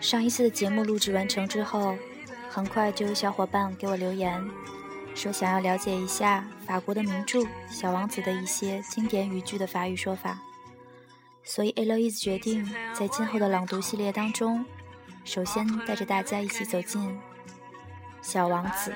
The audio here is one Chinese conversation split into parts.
上一次的节目录制完成之后，很快就有小伙伴给我留言，说想要了解一下法国的名著《小王子》的一些经典语句的法语说法。所以 Eloise 决定在今后的朗读系列当中，首先带着大家一起走进《小王子》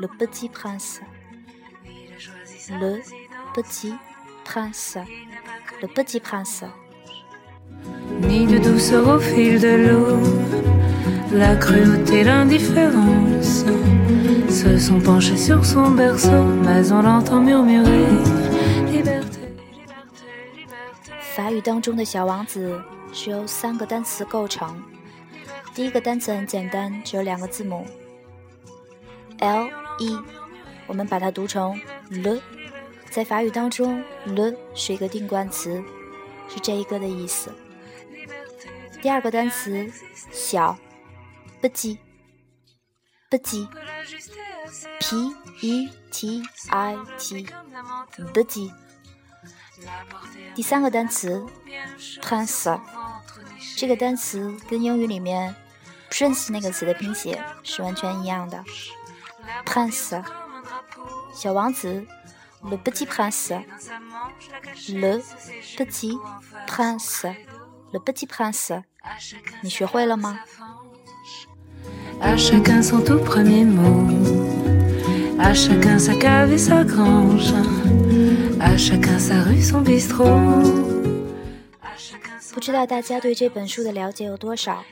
（Le Petit Prince）。Le Petit Prince，Le Petit Prince。Ni de douceur au fil de l'eau, la cruauté, l'indifférence se sont penchés sur son berceau, mais on l'entend murmurer Liberté, liberté, liberté. 法语当中的小王子是由三个单词构成。第一个单词很简单，只有两个字母 l e，我们把它读成 l，。在法语当中，l 是一个定冠词，是这一个的意思。第二个单词小 b g b g p e t i t b g 第三个单词 prince，这个单词跟英语里面 prince 那个词的拼写是完全一样的。prince, le petit prince, le petit prince, le petit prince. ni À chacun son tout premier mot, à chacun sa cave et sa grange, à chacun sa rue, son bistrot. 不知道大家对这本书的了解有多少？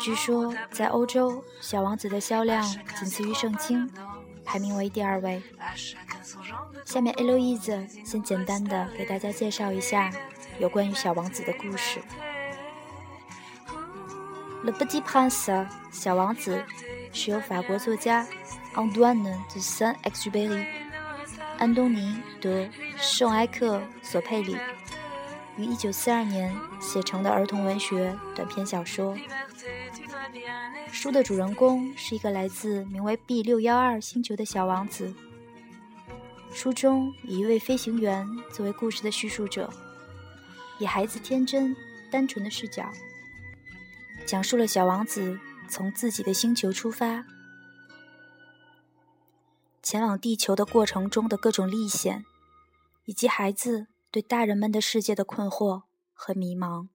据说在欧洲，《小王子》的销量仅次于《圣经》，排名为第二位。下面 l o i s e 先简单的给大家介绍一下有关于小王子的故事。Le Petit Prince 小王子是由法国作家 Antoine de Saint-Exupéry 安东尼·德·圣埃克索佩里于1942年写成的儿童文学短篇小说。书的主人公是一个来自名为 B 六幺二星球的小王子。书中以一位飞行员作为故事的叙述者，以孩子天真单纯的视角，讲述了小王子从自己的星球出发，前往地球的过程中的各种历险，以及孩子对大人们的世界的困惑和迷茫。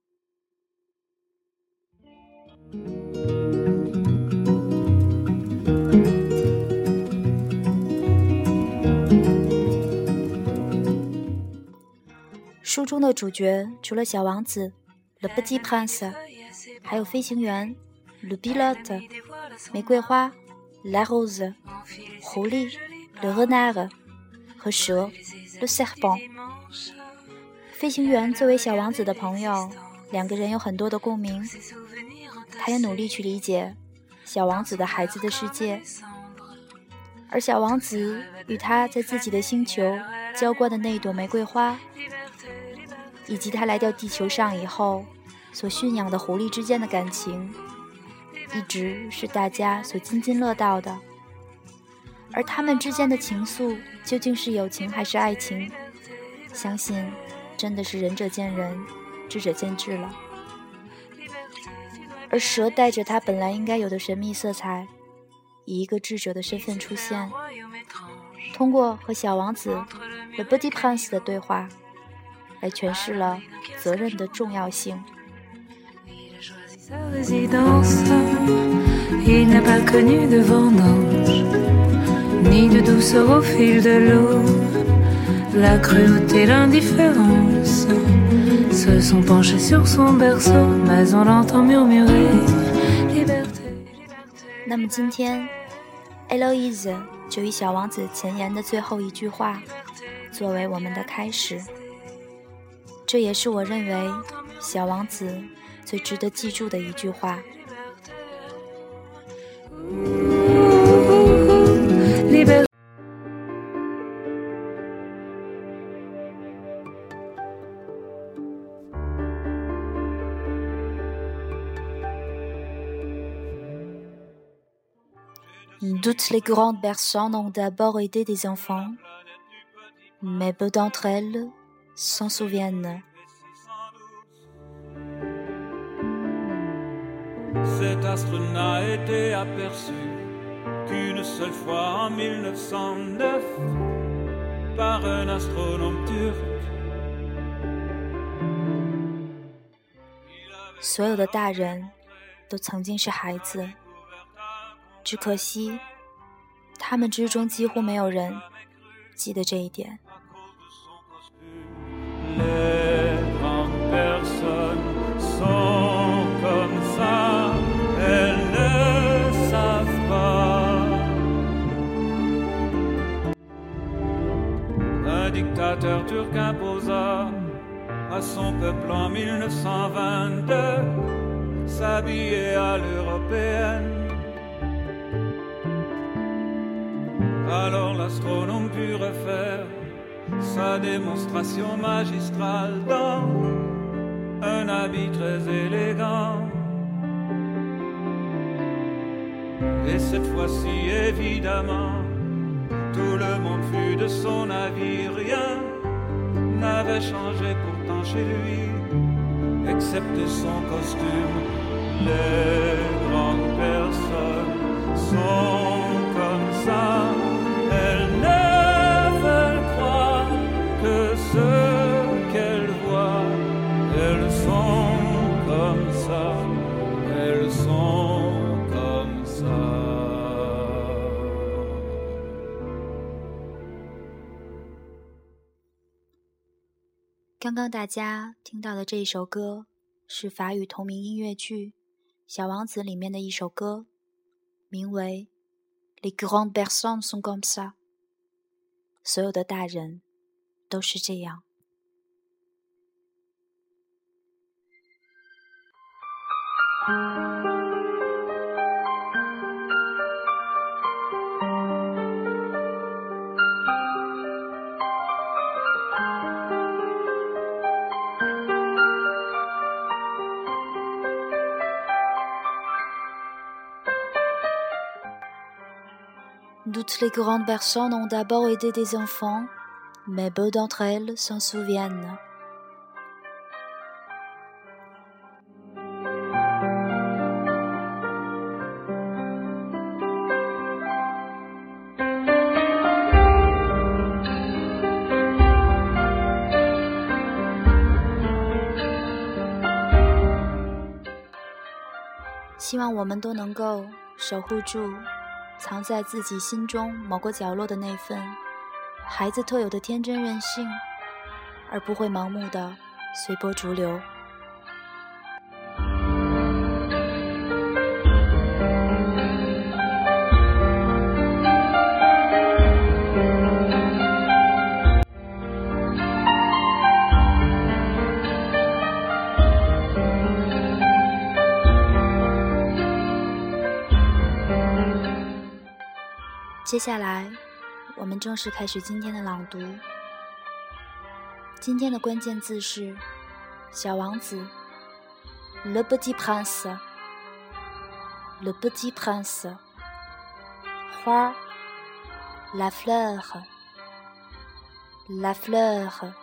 书中的主角除了小王子 Le Petit Prince，还有飞行员 Le Pilote、玫瑰花 La Rose、狐狸 Le Renard 和蛇 Le Serpent。飞行员作为小王子的朋友，两个人有很多的共鸣。他也努力去理解小王子的孩子的世界，而小王子与他在自己的星球浇灌的那一朵玫瑰花，以及他来到地球上以后所驯养的狐狸之间的感情，一直是大家所津津乐道的。而他们之间的情愫究竟是友情还是爱情？相信真的是仁者见仁，智者见智了。而蛇带着它本来应该有的神秘色彩，以一个智者的身份出现，通过和小王子 Le Petit Prince 的对话，来诠释了责任的重要性。La cruauté, l'indifférence se sont penchés sur son berceau, mais on l'entend murmurer Liberté, liberté. 那么今天 Eloise 就以小王子前言的最后一句话作为我们的开始，这也是我认为小王子最值得记住的一句话。Toutes les grandes personnes ont d'abord aidé des enfants, mais peu d'entre elles s'en souviennent. Cet astre n'a été aperçu qu'une seule fois en 1909 par un astronome turc. 所有的大人都曾经是孩子。只可惜， 他们之中几乎没有人记得这一点。Alors l'astronome put refaire sa démonstration magistrale dans un habit très élégant. Et cette fois-ci, évidemment, tout le monde fut de son avis, rien n'avait changé pourtant chez lui, excepté son costume. Les grandes 刚刚大家听到的这一首歌，是法语同名音乐剧《小王子》里面的一首歌，名为《Les grands personnes sont comme ça》。所有的大人都是这样。Toutes les grandes personnes ont d'abord aidé des enfants, mais peu d'entre elles s'en souviennent. 希望我们都能够守护住。 藏在自己心中某个角落的那份孩子特有的天真任性，而不会盲目的随波逐流。接下来，我们正式开始今天的朗读。今天的关键字是“小王子 ”，Le petit prince，Le petit prince，花，La fleur，La fleur，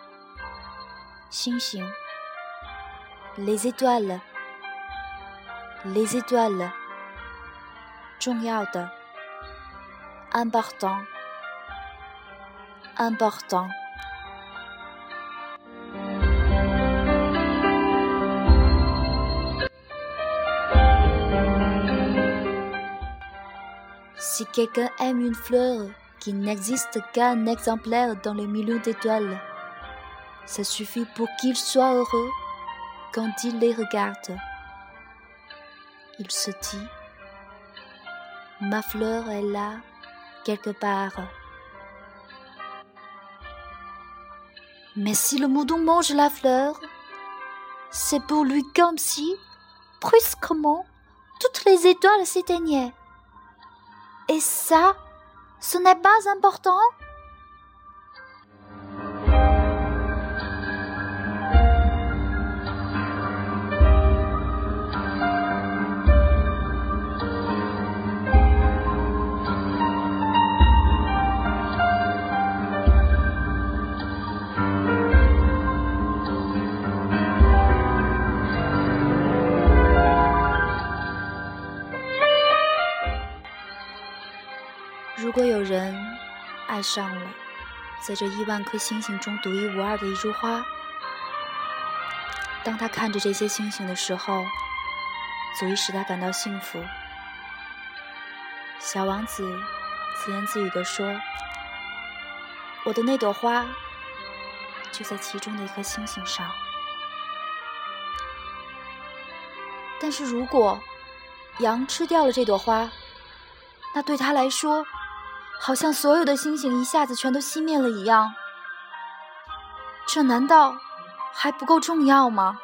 星星，Les étoiles，Les étoiles，重要的。Important, important. Si quelqu'un aime une fleur qui n'existe qu'un exemplaire dans les millions d'étoiles, ça suffit pour qu'il soit heureux quand il les regarde. Il se dit, ma fleur est là Mais si le moudon mange la fleur, c'est pour lui comme si, brusquement, toutes les étoiles s'éteignaient. Et ça, ce n'est pas important? 爱上了在这亿万颗星星中独一无二的一株花，当他看着这些星星的时候，足以使他感到幸福。小王子自言自语地说：“我的那朵花就在其中的一颗星星上。”但是如果羊吃掉了这朵花，那对他来说，好像所有的星星一下子全都熄灭了一样，这难道还不够重要吗？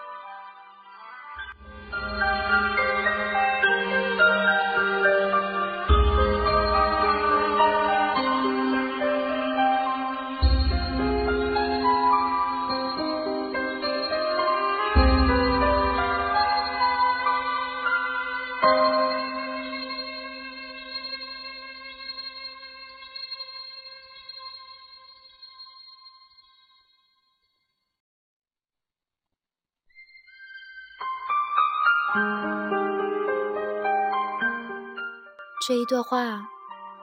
这一段话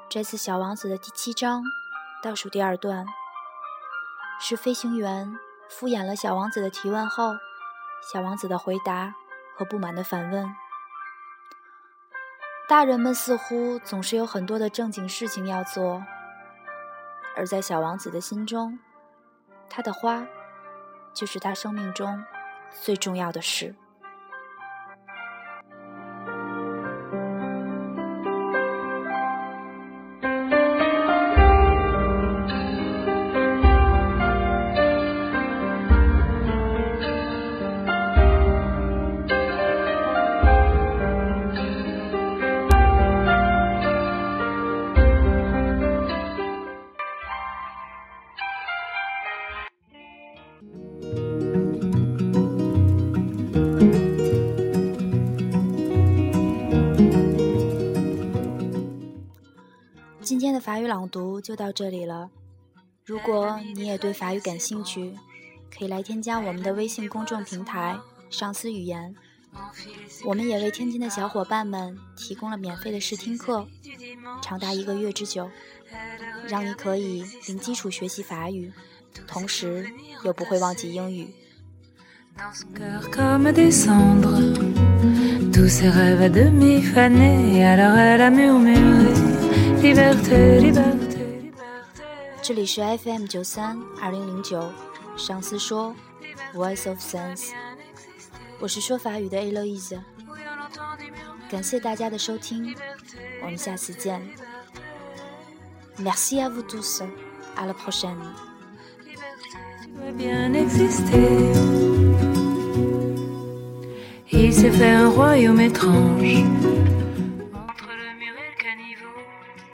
摘自《小王子》的第七章倒数第二段，是飞行员敷衍了小王子的提问后，小王子的回答和不满的反问。大人们似乎总是有很多的正经事情要做，而在小王子的心中，他的花就是他生命中最重要的事。朗读就到这里了。如果你也对法语感兴趣，可以来添加我们的微信公众平台“上思语言”。我们也为天津的小伙伴们提供了免费的试听课，长达一个月之久，让你可以零基础学习法语，同时又不会忘记英语。这里是 FM 九三二零零九，上司说，Voice of Sense，我是说法语的 Eloise，感谢大家的收听，我们下次见。Merci à vous tous, à la prochaine. Il s'est fait un royaume étrange.